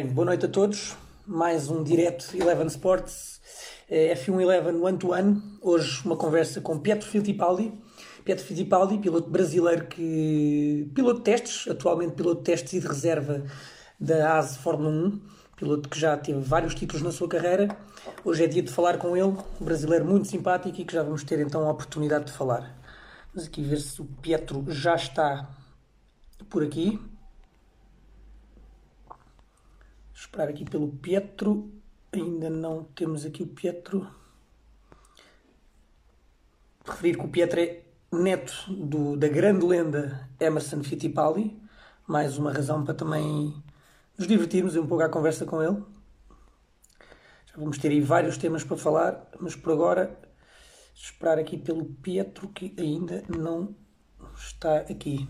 Bem, boa noite a todos. Mais um direto Eleven Sports, eh, F1 Eleven One to One. Hoje uma conversa com Pietro Fittipaldi. Pietro Fittipaldi, piloto brasileiro que. piloto de testes, atualmente piloto de testes e de reserva da ASE Fórmula 1. Piloto que já teve vários títulos na sua carreira. Hoje é dia de falar com ele, um brasileiro muito simpático e que já vamos ter então a oportunidade de falar. Vamos aqui ver se o Pietro já está por aqui. Esperar aqui pelo Pietro. Ainda não temos aqui o Pietro. Referir que o Pietro é neto do, da grande lenda Emerson Fittipaldi. Mais uma razão para também nos divertirmos e um pouco à conversa com ele. Já vamos ter aí vários temas para falar, mas por agora esperar aqui pelo Pietro que ainda não está aqui.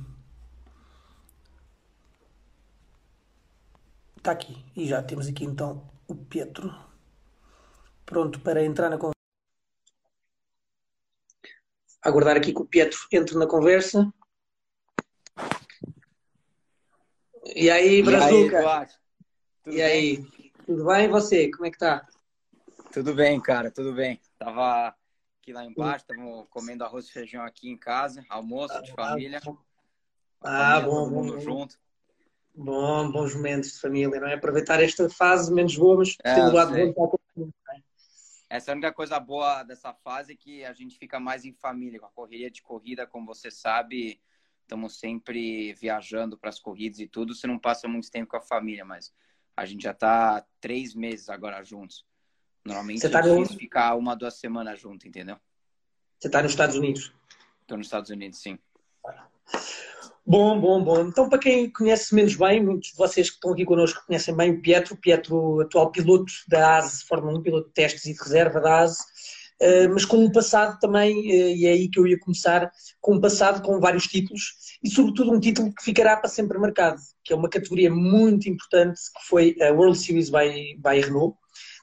Está aqui. E já temos aqui então o Pietro pronto para entrar na conversa. Aguardar aqui que o Pietro entre na conversa. E aí, Brazuca? E aí, e aí? Tudo bem? E você? Como é que tá? Tudo bem, cara, tudo bem. Tava aqui lá embaixo, estamos comendo arroz e feijão aqui em casa, almoço de família. Ah, bom, bom, bom. junto. Bom, bons momentos de família, não é? Aproveitar esta fase menos boa, mas é, tendo lado bom é? Essa é a única coisa boa dessa fase que a gente fica mais em família, com a correria de corrida, como você sabe, estamos sempre viajando para as corridas e tudo, você não passa muito tempo com a família, mas a gente já está três meses agora juntos. Normalmente você tá é no... ficar uma, duas semanas junto, entendeu? Você está nos Estados Unidos? Estou nos Estados Unidos, sim. Bom, bom, bom. Então, para quem conhece menos bem, muitos de vocês que estão aqui connosco conhecem bem o Pietro, Pietro, atual piloto da ASE, Fórmula 1, piloto de testes e de reserva da ASE, eh, mas com um passado também, eh, e é aí que eu ia começar, com um passado com vários títulos, e sobretudo um título que ficará para sempre marcado, que é uma categoria muito importante, que foi a World Series by, by Renault,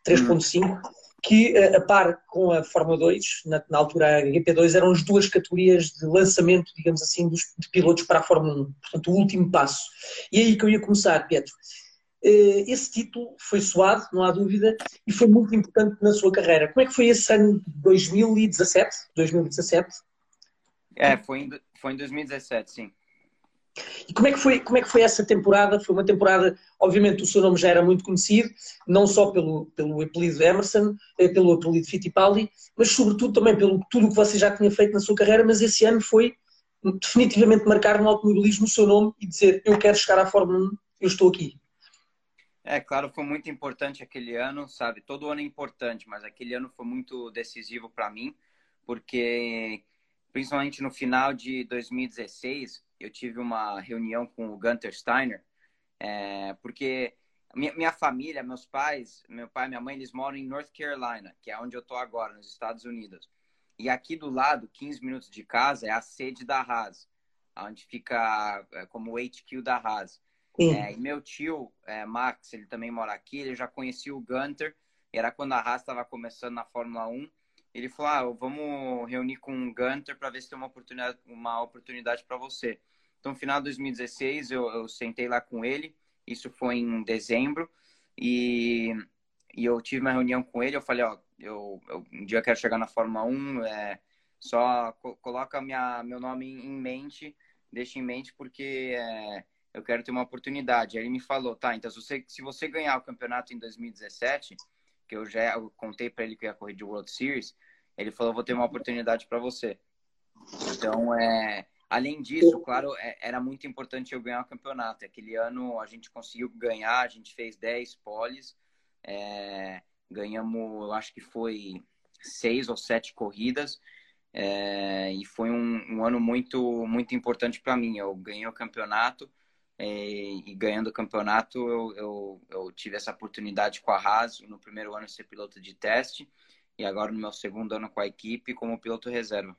3.5, hum que eh, a par com a Fórmula 2, na, na, altura a GP2, eram as duas categorias de lançamento, digamos assim, dos, de pilotos para a Fórmula 1, portanto o último passo. E é aí que eu ia começar, Pedro. Eh, esse título foi suado, não há dúvida, e foi muito importante na sua carreira. Como é que foi esse ano de 2017? 2017? É, foi em, foi em 2017, sim. E como é, que foi, como é que foi essa temporada? Foi uma temporada, obviamente o seu nome já era muito conhecido, não só pelo, pelo apelido Emerson, eh, pelo apelido Fittipaldi, mas sobretudo também pelo tudo o que você já tinha feito na sua carreira, mas esse ano foi definitivamente marcar no automobilismo o seu nome e dizer eu quero chegar à Fórmula 1, eu estou aqui. É, claro, foi muito importante aquele ano, sabe? Todo ano é importante, mas aquele ano foi muito decisivo para mim, porque principalmente no final de 2016, eu tive uma reunião com o Gunter Steiner, é, porque minha, minha, família, meus pais, meu pai e minha mãe, eles moram em North Carolina, que é onde eu estou agora, nos Estados Unidos. E aqui do lado, 15 minutos de casa, é a sede da Haas, onde fica é, como o HQ da Haas. É, e meu tio, é, Max, ele também mora aqui, ele já conhecia o Gunter, era quando a Haas estava começando na Fórmula 1, ele falou: ah, vamos reunir com o Gunter para ver se tem uma oportunidade, uma oportunidade para você. Então, no final de 2016, eu, eu, sentei lá com ele, isso foi em dezembro, e, e eu tive uma reunião com ele. Eu falei: ó, eu, eu um dia eu quero chegar na Fórmula 1, é, só co coloca minha, meu nome em mente, deixa em mente, porque é, eu quero ter uma oportunidade. Aí ele me falou: tá, então se você, se você ganhar o campeonato em 2017, que eu já contei para ele que ia correr de World Series ele falou, vou ter uma oportunidade para você. Então, é, além disso, claro, é, era muito importante eu ganhar o campeonato. Aquele ano a gente conseguiu ganhar, a gente fez 10 poles, é, ganhamos, acho que foi seis ou sete corridas, é, e foi um, um, ano muito, muito importante para mim. Eu ganhei o campeonato, é, e ganhando o campeonato eu, eu, eu, tive essa oportunidade com a Haas, no primeiro ano ser piloto de teste, e agora no meu segundo ano com a equipe como piloto reserva.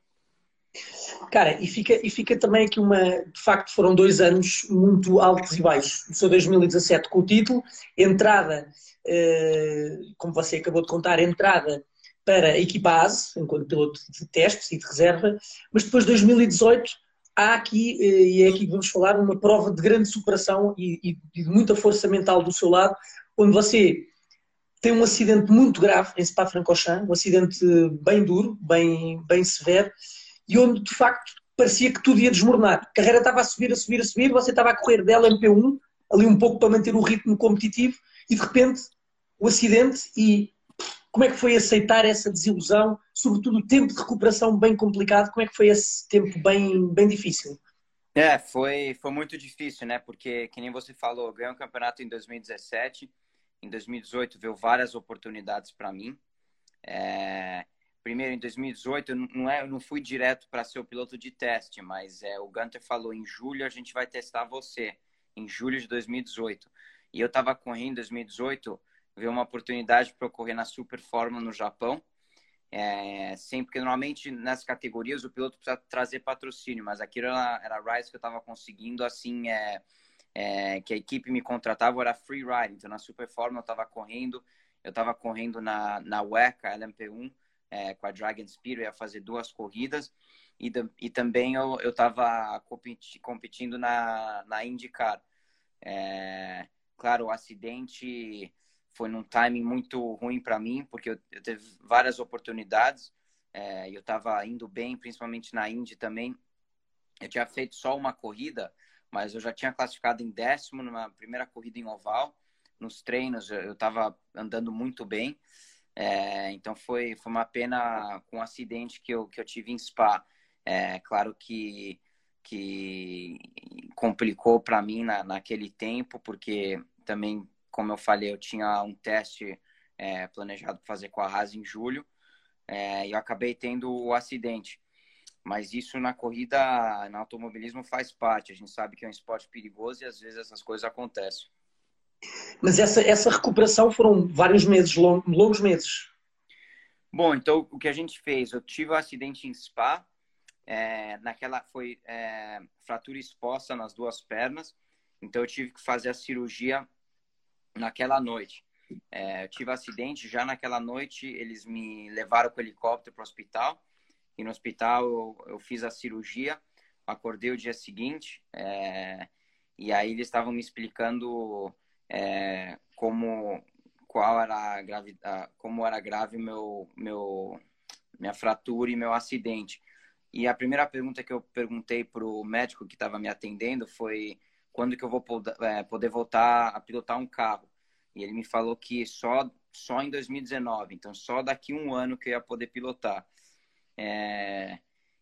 Cara, e fica, e fica também aqui uma. De facto, foram dois anos muito altos e baixos. O seu 2017 com o título, entrada, eh, como você acabou de contar, entrada para a equipa ASE, enquanto piloto de testes e de reserva, mas depois 2018 há aqui, eh, e é aqui que vamos falar, uma prova de grande superação e, e, de muita força mental do seu lado, onde você tem um acidente muito grave em Spa-Francorchamps, um acidente bem duro, bem, bem severo, e onde de facto parecia que tudo ia desmoronar. A carreira estava a subir, a subir, a subir, você estava a correr dela MP1, ali um pouco para manter o ritmo competitivo, e de repente o acidente e como é que foi aceitar essa desilusão, sobretudo o tempo de recuperação bem complicado, como é que foi esse tempo bem, bem difícil? É, foi, foi muito difícil, né? Porque, que nem você falou, ganhei um campeonato em 2017, em 2018 veio várias oportunidades para mim. É, primeiro, em 2018, eu não, é, eu não fui direto para ser o piloto de teste, mas é, o Gunter falou: em julho a gente vai testar você, em julho de 2018. E eu estava correndo em 2018, veio uma oportunidade para correr na Super Fórmula no Japão. É, sempre, porque normalmente nas categorias o piloto precisa trazer patrocínio, mas aquilo era, era a Rise que eu estava conseguindo, assim, é, é, que a equipe me contratava era free ride. Então, na Super Fórmula eu estava correndo, eu estava correndo na, na WECA LMP1 é, com a Dragon Speed, eu ia fazer duas corridas. E, e também eu estava competi, competindo na, na IndyCar. É, claro, o acidente foi num timing muito ruim para mim, porque eu, eu teve várias oportunidades. É, eu estava indo bem, principalmente na Indy também. Eu tinha feito só uma corrida, mas eu já tinha classificado em décimo numa primeira corrida em oval. Nos treinos eu estava andando muito bem. É, então foi, foi uma pena com um acidente que eu, que eu tive em Spa. É, claro que, que complicou para mim na, naquele tempo, porque também, como eu falei, eu tinha um teste é, planejado fazer com a Haas em julho é, e eu acabei tendo o acidente. Mas isso na corrida, no automobilismo, faz parte. A gente sabe que é um esporte perigoso e às vezes essas coisas acontecem. Mas essa, essa recuperação foram vários meses, longos meses. Bom, então o que a gente fez? Eu tive um acidente em Spa, é, naquela foi é, fratura exposta nas duas pernas, então eu tive que fazer a cirurgia naquela noite. É, eu tive um acidente já naquela noite, eles me levaram com o helicóptero para o hospital e no hospital eu, eu fiz a cirurgia, acordei o dia seguinte é, e aí eles estavam me explicando é, como qual era grave, como era grave meu meu minha fratura e meu acidente. E a primeira pergunta que eu perguntei para o médico que estava me atendendo foi quando que eu vou é, poder voltar a pilotar um carro. E ele me falou que só só em 2019, então só daqui um ano que eu ia poder pilotar. É,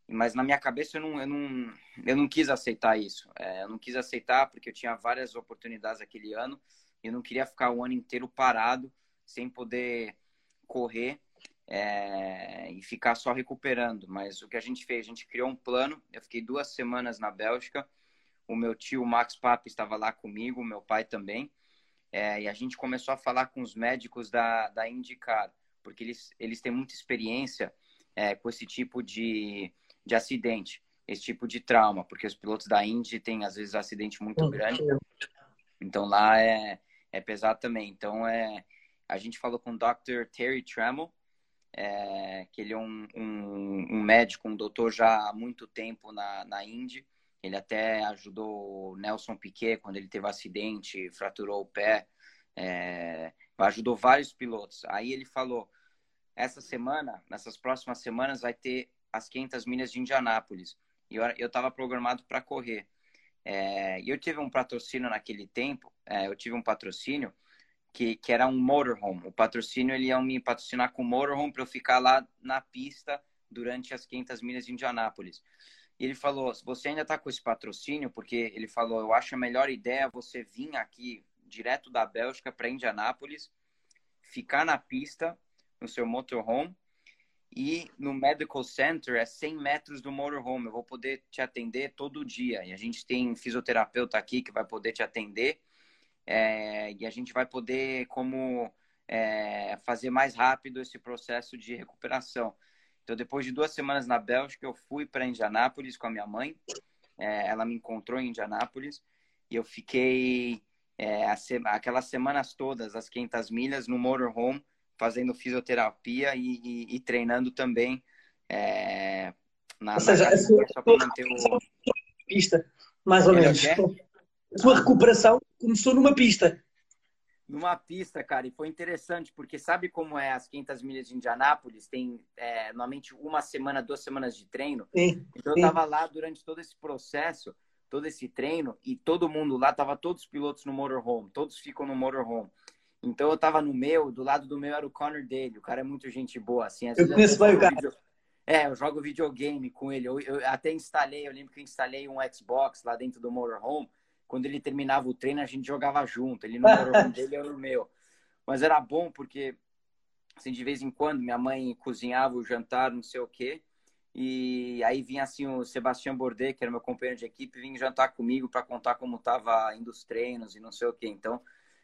mas na minha cabeça eu não, eu não, eu não quis aceitar isso. É, eu não quis aceitar porque eu tinha várias oportunidades aquele ano e eu não queria ficar o ano inteiro parado sem poder correr é, e ficar só recuperando. Mas o que a gente fez, a gente criou um plano. Eu fiquei duas semanas na Bélgica. O meu tio Max Pape estava lá comigo, meu pai também. É, e a gente começou a falar com os médicos da, da IndyCar, porque eles, eles têm muita experiência é, com esse tipo de, de acidente, esse tipo de trauma, porque os pilotos da Indy têm, às vezes, acidente muito grande. Então, lá é, é pesado também. Então, é, a gente falou com o Dr. Terry Trammell, é, que ele é um, um, um, médico, um doutor já há muito tempo na, na Indy. Ele até ajudou o Nelson Piquet quando ele teve um acidente, fraturou o pé. É, ajudou vários pilotos. Aí ele falou: essa semana, nessas próximas semanas, vai ter as 500 milhas de Indianápolis. E eu estava programado para correr. É, e eu tive um patrocínio naquele tempo, é, eu tive um patrocínio que, que era um motorhome. O patrocínio ele ia me patrocinar com motorhome para eu ficar lá na pista durante as 500 milhas de Indianápolis. E ele falou: se você ainda está com esse patrocínio, porque ele falou, eu acho a melhor ideia você vir aqui direto da Bélgica para Indianápolis, ficar na pista no seu motorhome. E no Medical Center é 100 metros do motorhome. Eu vou poder te atender todo dia. E a gente tem fisioterapeuta aqui que vai poder te atender. É, e a gente vai poder como é, fazer mais rápido esse processo de recuperação. Então, depois de duas semanas na Bélgica, eu fui para Indianápolis com a minha mãe. É, ela me encontrou em Indianápolis e eu fiquei é, aquelas semanas todas, as 500 milhas, no motorhome, fazendo fisioterapia e, e, e treinando também é, na, Ou seja, na sua, só para manter o... pista, mais ou menos. A tua recuperação começou numa pista. Numa pista, cara, e foi interessante, porque sabe como é as 500 milhas de Indianápolis? Tem é, normalmente uma semana, duas semanas de treino. Sim, então sim. eu tava lá durante todo esse processo, todo esse treino, e todo mundo lá, tava todos os pilotos no motorhome, todos ficam no motorhome. Então eu tava no meu, do lado do meu era o Connor dele, o cara é muito gente boa, assim. eu conheço bem o cara. Video... É, eu jogo videogame com ele. Eu, eu, até instalei, eu lembro que eu instalei um Xbox lá dentro do motorhome quando ele terminava o treino, a gente jogava junto. Ele no motorhome dele, eu no meu. Mas era bom porque, assim, de vez em quando, minha mãe cozinhava o jantar, não sei o quê. E aí vinha, assim, o Sebastião Bordet, que era meu companheiro de equipe, vinha jantar comigo para contar como tava indo os treinos e não sei o quê. Então,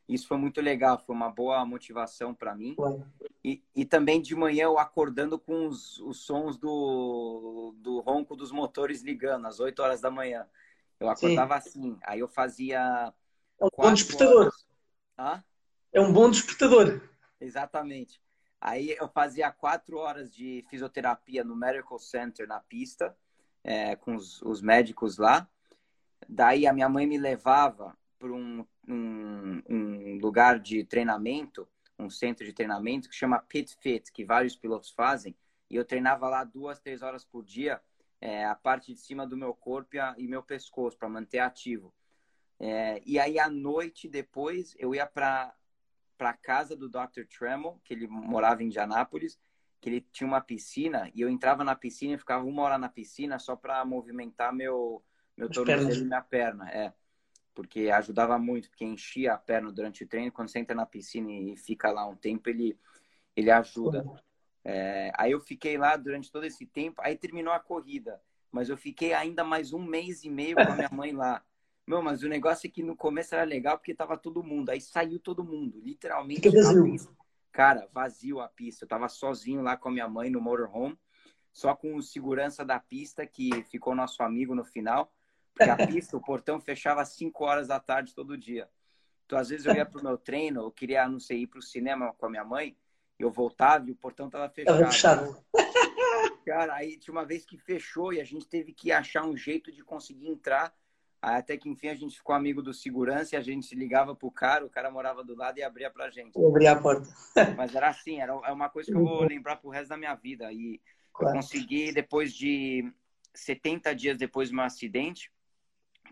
isso foi muito legal, foi uma boa motivação para mim. E, e também de manhã eu acordando com os, os sons do, do ronco dos motores ligando, às 8 horas da manhã. Eu acordava Sim. assim, aí eu fazia. É um bom despertador. É um bom despertador. Exatamente. Aí eu fazia quatro horas de fisioterapia no Medical Center na pista, é, com os, os, médicos lá. Daí a minha mãe me levava para um, um, um, lugar de treinamento, um centro de treinamento que chama Pit Fit, que vários pilotos fazem. E eu treinava lá duas, três horas por dia é, a parte de cima do meu corpo e, a, e meu pescoço para manter ativo. É, e aí à noite depois eu ia para para casa do Dr. Tremel, que ele morava em Indianápolis, que ele tinha uma piscina e eu entrava na piscina e ficava uma hora na piscina só para movimentar meu meu tornozelo e minha perna, é. Porque ajudava muito, porque enchia a perna durante o treino, quando você entra na piscina e fica lá um tempo, ele ele ajuda. É, aí eu fiquei lá durante todo esse tempo, aí terminou a corrida, mas eu fiquei ainda mais um mês e meio com a minha mãe lá. Meu, mas o negócio é que no começo era legal porque tava todo mundo, aí saiu todo mundo, literalmente. Vazio. Cara, vazio a pista. Eu tava sozinho lá com a minha mãe no motorhome, só com o segurança da pista que ficou nosso amigo no final, porque a pista, o portão fechava às 5 horas da tarde todo dia. Então, às vezes eu ia pro meu treino, eu queria, não sei, ir pro cinema com a minha mãe, eu voltava e o portão tava fechado. Cara, aí tinha uma vez que fechou e a gente teve que achar um jeito de conseguir entrar. Até que enfim a gente ficou amigo do segurança e a gente ligava pro cara, o cara morava do lado e abria pra gente. Abria a porta. Mas era assim, era é uma coisa que eu vou lembrar pro resto da minha vida. E claro. eu consegui, depois de 70 dias depois do meu acidente,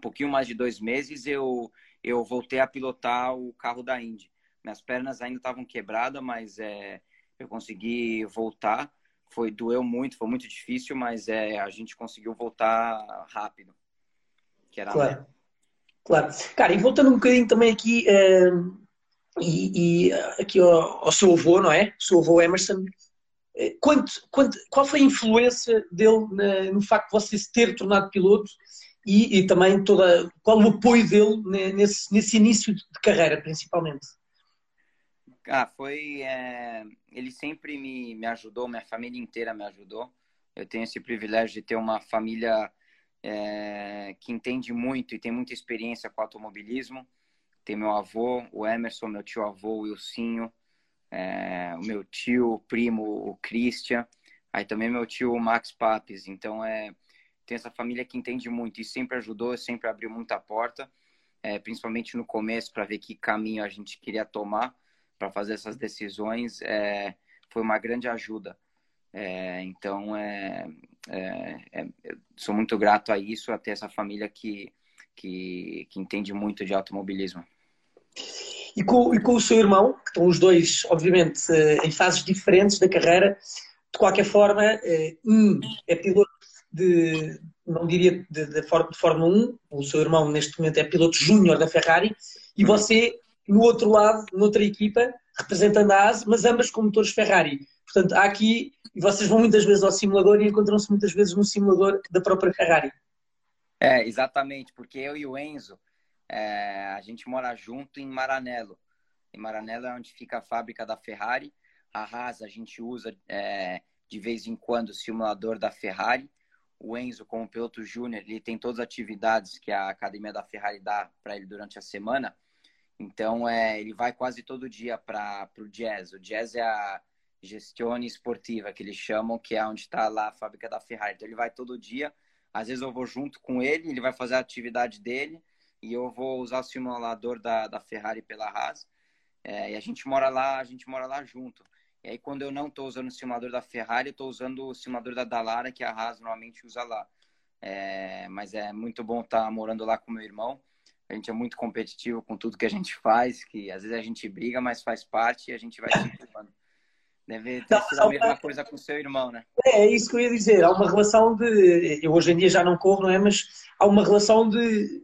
um pouquinho mais de dois meses, eu, eu voltei a pilotar o carro da Indy. Minhas pernas ainda estavam quebradas, mas é, eu consegui voltar. Foi doeu muito, foi muito difícil, mas é, a gente conseguiu voltar rápido. Que era claro. Claro. Cara, e voltando um bocadinho também aqui, uh, e, e, aqui ao, ao, seu avô, não é? O seu avô Emerson. Eh, quanto, quanto, qual foi a influência dele na, no facto de você se ter tornado piloto e, e, também toda, qual o apoio dele nesse, nesse início de carreira, principalmente? Ah, foi. É... Ele sempre me, me ajudou, minha família inteira me ajudou. Eu tenho esse privilégio de ter uma família é... que entende muito e tem muita experiência com automobilismo. Tem meu avô, o Emerson, meu tio avô, o Wilsinho, é... o meu tio, o primo, o Christian, aí também meu tio, o Max Papes. Então, é... tem essa família que entende muito e sempre ajudou, sempre abriu muita porta, é... principalmente no começo, para ver que caminho a gente queria tomar para fazer essas decisões é, foi uma grande ajuda. É, então, é, é, é sou muito grato a isso, a ter essa família que, que, que entende muito de automobilismo. E com, e com, o seu irmão, que estão os dois, obviamente, eh, em fases diferentes da carreira, de qualquer forma, eh, um é piloto de, não diria de, de, de Fórmula 1, o seu irmão neste momento é piloto júnior da Ferrari, e você no outro lado, noutra equipa, representando a ASE, mas ambas com motores Ferrari. Portanto, há aqui, e vocês vão muitas vezes ao simulador e encontram-se muitas vezes no simulador da própria Ferrari. É, exatamente, porque eu e o Enzo, é, a gente mora junto em Maranello. Em Maranello é onde fica a fábrica da Ferrari. A Haas a gente usa é, de vez em quando o simulador da Ferrari. O Enzo, como piloto júnior, ele tem todas as atividades que a academia da Ferrari dá para ele durante a semana. Então, é, ele vai quase todo dia para o Jazz. O Jazz é a gestione esportiva que eles chamam, que é onde está lá a fábrica da Ferrari. Então, ele vai todo dia. Às vezes eu vou junto com ele, ele vai fazer a atividade dele e eu vou usar o simulador da, da Ferrari pela Haas. É, e a gente mora lá, a gente mora lá junto. E aí quando eu não estou usando o simulador da Ferrari, eu estou usando o simulador da Dallara, que a Haas normalmente usa lá. É, mas é muito bom estar tá morando lá com meu irmão. A gente é muito competitivo com tudo que a gente faz, que às vezes a gente briga, mas faz parte e a gente vai se empurrando. Deve ter sido a mesma coisa com seu irmão, né? É, é isso que eu ia dizer. Há uma relação de. Eu hoje em dia já não corro, não é? Mas há uma relação de.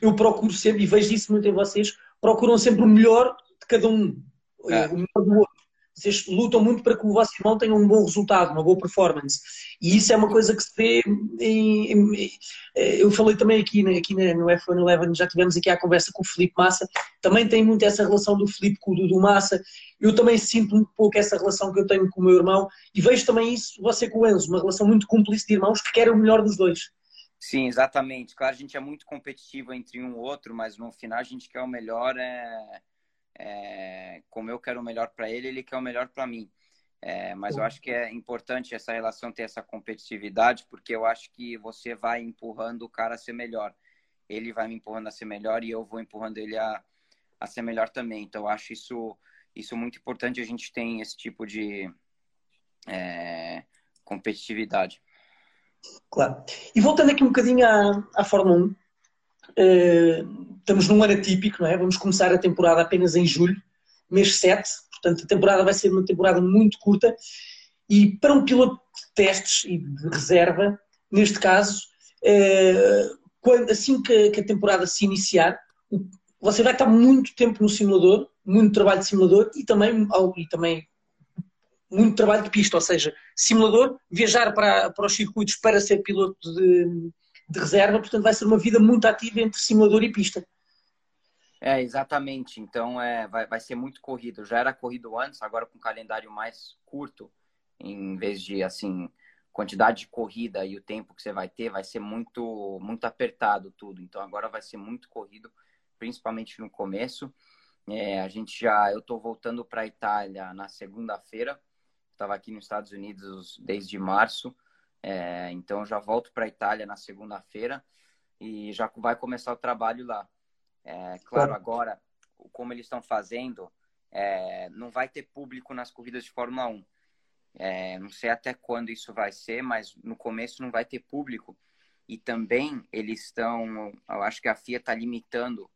Eu procuro sempre, e vejo isso muito em vocês, procuram sempre o melhor de cada um. É. O melhor do outro. Vocês lutam muito para que o vosso irmão tenha um bom resultado, uma boa performance. E isso é uma coisa que se vê. Em, em, eu falei também aqui, aqui no F1 Eleven, já tivemos aqui a conversa com o Felipe Massa, também tem muito essa relação do Felipe com o do Massa. Eu também sinto um pouco essa relação que eu tenho com o meu irmão e vejo também isso, você com o Enzo, uma relação muito cúmplice de irmãos que querem o melhor dos dois. Sim, exatamente. Claro, a gente é muito competitivo entre um e outro, mas no final a gente quer o melhor. É é, como eu quero o melhor para ele, ele quer o melhor para mim. É, mas eu acho que é importante essa relação ter essa competitividade, porque eu acho que você vai empurrando o cara a ser melhor. Ele vai me empurrando a ser melhor e eu vou empurrando ele a, a ser melhor também. Então eu acho isso, isso muito importante. A gente tem esse tipo de é, competitividade. Claro. E voltando aqui um bocadinho à, à Fórmula 1, uh, estamos num ano atípico, não é? Vamos começar a temporada apenas em julho, mês 7, portanto a temporada vai ser uma temporada muito curta. E para um piloto de testes e de reserva, neste caso, eh, quando, assim que, que a temporada se iniciar, você vai estar muito tempo no simulador, muito trabalho de simulador e também, e também muito trabalho de pista, ou seja, simulador, viajar para, para os circuitos para ser piloto de, de reserva, portanto vai ser uma vida muito ativa entre simulador e pista. É, exatamente. Então é, vai, vai ser muito corrido. Já era corrido antes, agora com um calendário mais curto, em vez de assim quantidade de corrida e o tempo que você vai ter, vai ser muito muito apertado tudo. Então agora vai ser muito corrido, principalmente no começo. É, a gente já, eu estou voltando para a Itália na segunda-feira. Estava aqui nos Estados Unidos desde março, é, então já volto para a Itália na segunda-feira e já vai começar o trabalho lá. É, claro, agora, como eles estão fazendo, é, não vai ter público nas corridas de Fórmula 1. É, não sei até quando isso vai ser, mas no começo não vai ter público. E também eles estão, eu acho que a FIA está limitando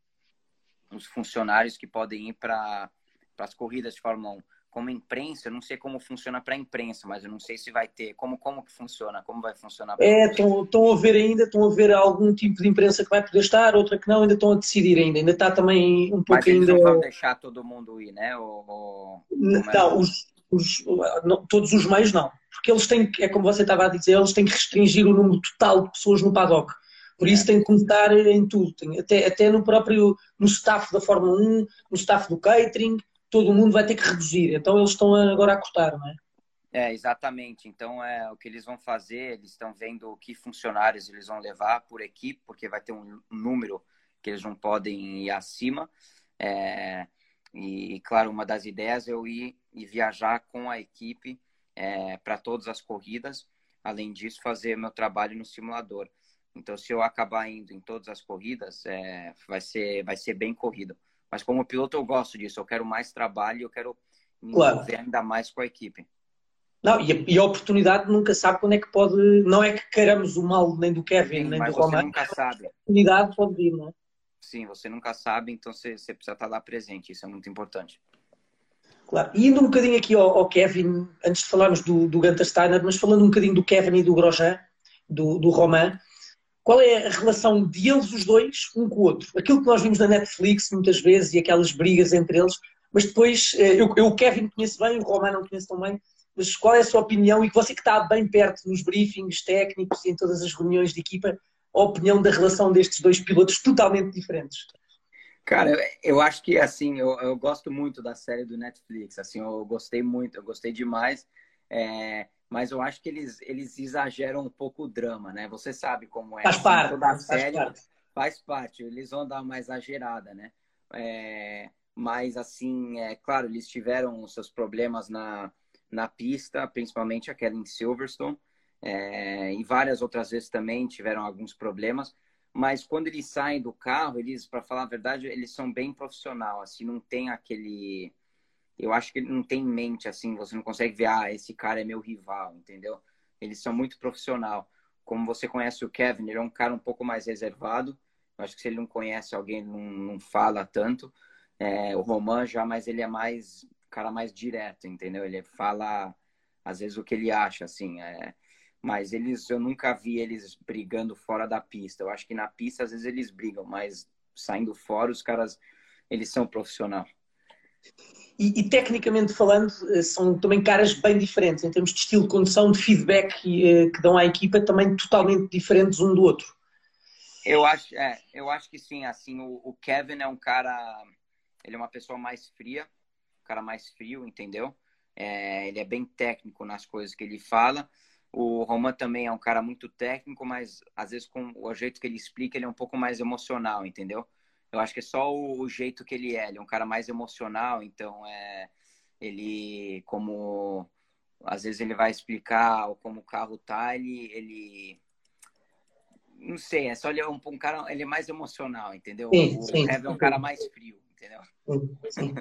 os funcionários que podem ir para as corridas de Fórmula 1 como imprensa, eu não sei como funciona para a imprensa, mas eu não sei se vai ter. Como, como que funciona? Como vai funcionar? É, estão a ver ainda, estão a ver algum tipo de imprensa que vai poder estar, outra que não, ainda estão a decidir ainda. Ainda está também um pouco mas eles ainda. Não vão deixar todo mundo ir, né? Ou, ou... Não, é? os, os, não, todos os meios não. Porque eles têm, é como você estava a dizer, eles têm que restringir o número total de pessoas no paddock. Por isso é. tem que contar em tudo, tem, até, até no próprio no staff da Fórmula 1, no staff do catering, todo mundo vai ter que reduzir. Então eles estão agora a cortar, não é? É, exatamente. Então, é o que eles vão fazer, eles estão vendo que funcionários eles vão levar por equipe, porque vai ter um número que eles não podem ir acima. É, e, claro, uma das ideias é eu ir e viajar com a equipe é, para todas as corridas. Além disso, fazer meu trabalho no simulador. Então, se eu acabar indo em todas as corridas, é, vai, ser, vai ser bem corrido. Mas como piloto eu gosto disso, eu quero mais trabalho, eu quero me claro. envolver ainda mais com a equipe. Não, e a, e a, oportunidade nunca sabe quando é que pode. Não é que queiramos o mal nem do Kevin, Sim, nem do Roman. nunca sabe. A oportunidade pode vir, não é? Sim, você nunca sabe, então você, você, precisa estar lá presente, isso é muito importante. Claro. E indo um bocadinho aqui ao, ao Kevin, antes de falarmos do, do Gunter Steiner, mas falando um bocadinho do Kevin e do Grosjean, do, do Romain, qual é a relação deles, os dois, um com o outro? Aquilo que nós vimos na Netflix muitas vezes e aquelas brigas entre eles, mas depois, eh, eu, eu o Kevin conheço bem, o Roman não conheço tão bem, mas qual é a sua opinião e que você que está bem perto nos briefings técnicos e em todas as reuniões de equipa, a opinião da relação destes dois pilotos totalmente diferentes? Cara, eu acho que assim, eu, eu gosto muito da série do Netflix, assim, eu gostei muito, eu gostei demais. É, mas eu acho que eles, eles exageram um pouco o drama, né? Você sabe como é. Faz parte. Toda faz série parte. faz parte. Eles vão dar uma exagerada, né? É, mas, assim, é claro, eles tiveram os seus problemas na, na pista, principalmente aquela em Silverstone. É, e várias outras vezes também tiveram alguns problemas. Mas quando eles saem do carro, eles, para falar a verdade, eles são bem profissional. Assim, não tem aquele. Eu acho que ele não tem em mente assim. Você não consegue ver, ah, esse cara é meu rival, entendeu? Eles são muito profissional. Como você conhece o Kevin, ele é um cara um pouco mais reservado. Eu acho que se ele não conhece alguém, não, não fala tanto. É, o Roman já, mas ele é mais cara mais direto, entendeu? Ele fala às vezes o que ele acha, assim. É... Mas eles, eu nunca vi eles brigando fora da pista. Eu acho que na pista às vezes eles brigam, mas saindo fora os caras, eles são profissionais. E, e, tecnicamente falando, eh, são também caras bem diferentes em termos de estilo de condução, de feedback eh, que dão à equipa, também totalmente diferentes um do outro. Eu acho, é, eu acho que sim. Assim, o, o Kevin é um cara, ele é uma pessoa mais fria, um cara mais frio, entendeu? É, ele é bem técnico nas coisas que ele fala. O Roman também é um cara muito técnico, mas às vezes com o jeito que ele explica, ele é um pouco mais emocional, entendeu? Eu acho que é só o, o jeito que ele é. Ele é um cara mais emocional, então é ele como às vezes ele vai explicar como o carro tá, ele, ele não sei, é só ele é um, um cara, ele é mais emocional, entendeu? Sim, o sim, é um cara mais frio, entendeu? Sim,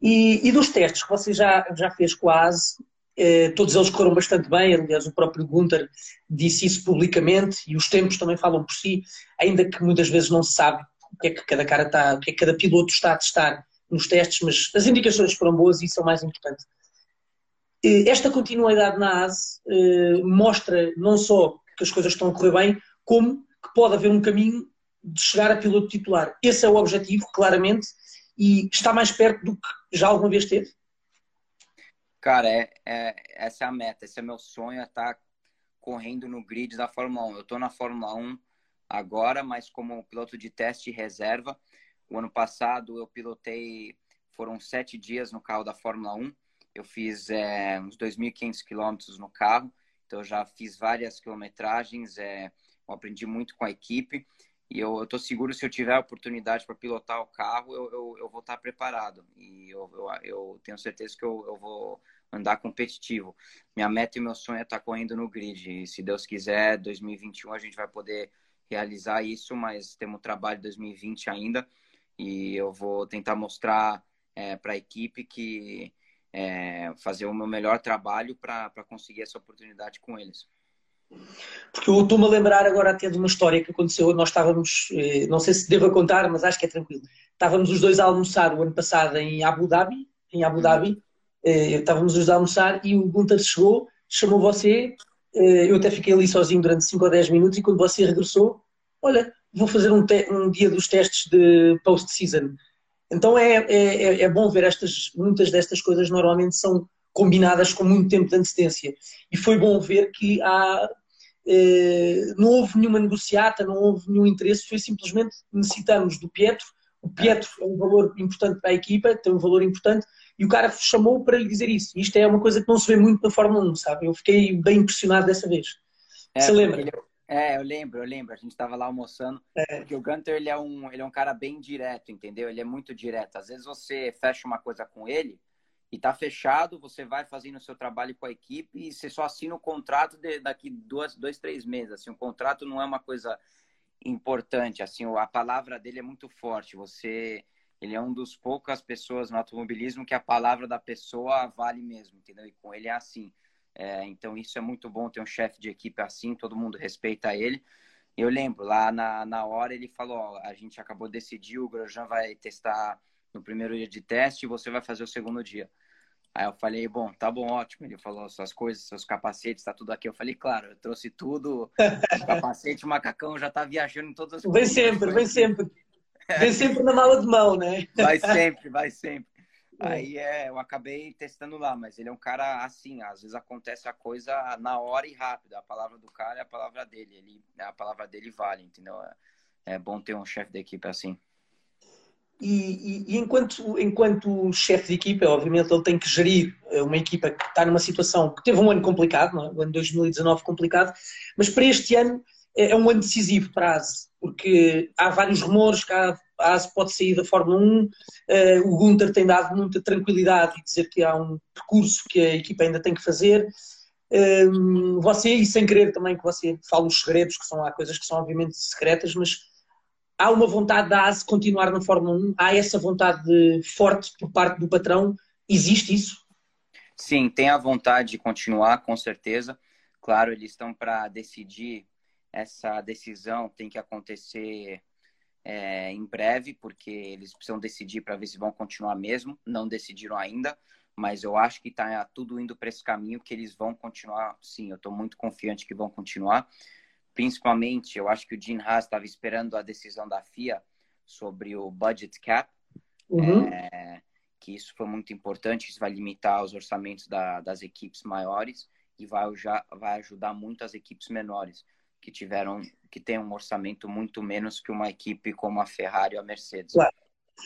e, e, dos testes que você já, já fez quase, eh, todos eles correram bastante bem, aliás, o próprio Gunter disse isso publicamente e os tempos também falam por si, ainda que muitas vezes não se sabe o que é que cada cara está, o que é que cada piloto está a testar nos testes, mas as indicações foram boas e isso é o mais importante. Eh, esta continuidade na ASE eh, mostra não só que as coisas estão a correr bem, como que pode haver um caminho de chegar a piloto titular. Esse é o objetivo, claramente, e está mais perto do que já alguma vez teve? Cara, é, é, essa é a meta, esse é meu sonho, é estar correndo no grid da Fórmula 1. Eu estou na Fórmula 1 agora, mas como piloto de teste reserva. O ano passado eu pilotei, foram sete dias no carro da Fórmula 1. Eu fiz é, uns 2.500 quilômetros no carro, então eu já fiz várias quilometragens, é, aprendi muito com a equipe. E eu estou seguro se eu tiver a oportunidade para pilotar o carro, eu, eu, eu, vou estar preparado. E eu, eu, eu tenho certeza que eu, eu vou andar competitivo. Minha meta e meu sonho é estar correndo no grid. E se Deus quiser, 2021 a gente vai poder realizar isso, mas temos trabalho 2020 ainda. E eu vou tentar mostrar é, para a equipe que é, fazer o meu melhor trabalho para conseguir essa oportunidade com eles. Porque eu estou-me a lembrar agora até de uma história que aconteceu. Nós estávamos, eh, não sei se devo contar, mas acho que é tranquilo. Estávamos os dois a almoçar o ano passado em Abu Dhabi. Em Abu Dhabi. Eh, estávamos os dois a almoçar e o Gunter chegou, chamou você. Eh, eu até fiquei ali sozinho durante 5 ou 10 minutos e quando você regressou, olha, vou fazer um, um dia dos testes de post-season. Então é, é, é bom ver estas, muitas destas coisas normalmente são combinadas com muito tempo de antecedência. E foi bom ver que há, eh, não houve nenhuma negociata, não houve nenhum interesse, foi simplesmente necessitamos do Pietro. O Pietro é um valor importante para a equipa, tem um valor importante, e o cara chamou para lhe dizer isso. Isto é uma coisa que não se vê muito na Fórmula 1, sabe? Eu fiquei bem impressionado dessa vez. É, Você lembra? Ele, é, eu lembro, eu lembro. A gente estava lá almoçando. É. Porque o Gunter ele é, um, ele é um cara bem direto, entendeu? Ele é muito direto. Às vezes você fecha uma coisa com ele, e tá fechado, você vai fazendo o seu trabalho com a equipe e você só assina o contrato de, daqui duas, dois, três meses. Assim, o contrato não é uma coisa importante, assim, a palavra dele é muito forte. Você, ele é um dos poucas pessoas no automobilismo que a palavra da pessoa vale mesmo, entendeu? E com ele é assim. É, então isso é muito bom ter um chefe de equipe assim, todo mundo respeita ele. Eu lembro lá na, na hora ele falou, ó, a gente acabou de decidir, o Grosjean vai testar no primeiro dia de teste e você vai fazer o segundo dia. Aí eu falei, bom, tá bom, ótimo. Ele falou, suas coisas, seus capacetes, tá tudo aqui. Eu falei, claro, eu trouxe tudo, capacete, o macacão já tá viajando em todas as coisas. Vem sempre, vem sempre. Vem sempre na mala de mão, né? Vai sempre, vai sempre. É. Aí é, eu acabei testando lá, mas ele é um cara assim, às vezes acontece a coisa na hora e rápido. A palavra do cara é a palavra dele. Ele, a palavra dele vale, entendeu? É, é bom ter um chefe da equipe assim. E, e, e, enquanto, enquanto chefe de equipa, obviamente ele tem que gerir uma equipa que está numa situação que teve um ano complicado, é? o ano 2019 complicado, mas para este ano é, é um ano decisivo para a ASE, porque há vários rumores que a ASE pode sair da Fórmula 1, uh, eh, o Gunter tem dado muita tranquilidade e dizer que há um percurso que a equipa ainda tem que fazer. Um, você, e sem querer também que você fale os segredos, que são há coisas que são obviamente secretas, mas há uma vontade da ASE continuar na Fórmula 1? Há essa vontade forte por parte do patrão? Existe isso? Sim, tem a vontade de continuar, com certeza. Claro, eles estão para decidir, essa decisão tem que acontecer é, em breve, porque eles precisam decidir para ver se vão continuar mesmo. Não decidiram ainda, mas eu acho que está tudo indo para esse caminho que eles vão continuar. Sim, eu estou muito confiante que vão continuar. Principalmente, eu acho que o Gene Haas estava esperando a decisão da FIA sobre o budget cap, uhum. é, que isso foi muito importante. Isso vai limitar os orçamentos da, das equipes maiores e vai, já, vai ajudar muito as equipes menores que tiveram que têm um orçamento muito menos que uma equipe como a Ferrari ou a Mercedes. Claro.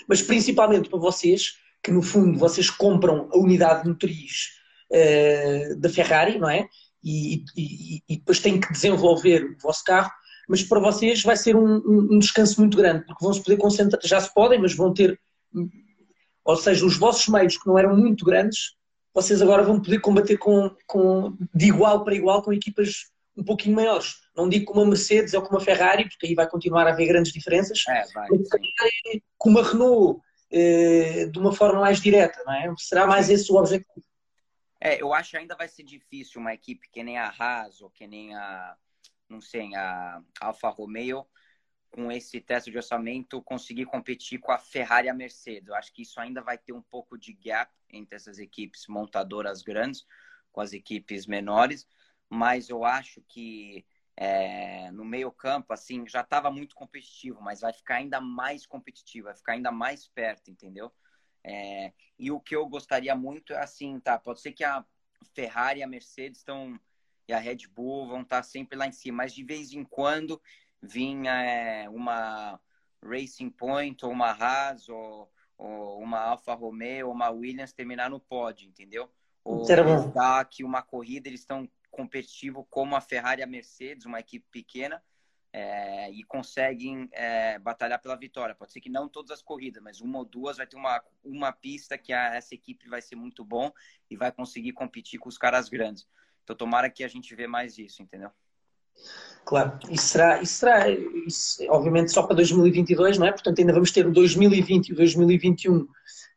Mas principalmente para vocês que no fundo vocês compram a unidade motriz uh, da Ferrari, não é? E, e, e, depois têm que desenvolver o vosso carro, mas para vocês vai ser um, um, descanso muito grande, porque vão se poder concentrar, já se podem, mas vão ter, ou seja, os vossos meios que não eram muito grandes, vocês agora vão poder combater com, com, de igual para igual com equipas um pouquinho maiores. Não digo como a Mercedes ou como a Ferrari, porque aí vai continuar a haver grandes diferenças, é, vai, como a Renault eh, de uma forma mais direta, não é? Será mais esse o objetivo? É, eu acho que ainda vai ser difícil uma equipe que nem a Haas ou que nem a, não sei, a Alfa Romeo, com esse teste de orçamento, conseguir competir com a Ferrari e a Mercedes. Eu acho que isso ainda vai ter um pouco de gap entre essas equipes montadoras grandes com as equipes menores, mas eu acho que é, no meio campo, assim, já estava muito competitivo, mas vai ficar ainda mais competitivo, vai ficar ainda mais perto, entendeu? É, e o que eu gostaria muito é assim, tá? Pode ser que a Ferrari e a Mercedes estão e a Red Bull vão estar tá sempre lá em cima, mas de vez em quando vinha é, uma Racing Point ou uma Haas ou, ou, uma Alfa Romeo ou uma Williams terminar no pódio, entendeu? Ou dar que uma corrida eles estão competitivo como a Ferrari e a Mercedes, uma equipe pequena, é, e conseguem é, batalhar pela vitória. Pode ser que não todas as corridas, mas uma ou duas vai ter uma, uma pista que a, essa equipe vai ser muito bom e vai conseguir competir com os caras grandes. Então, tomara que a gente vê mais isso, entendeu? Claro, isso será, isso será isso, obviamente só para 2022, não é? Portanto, ainda vamos ter o 2020 e o 2021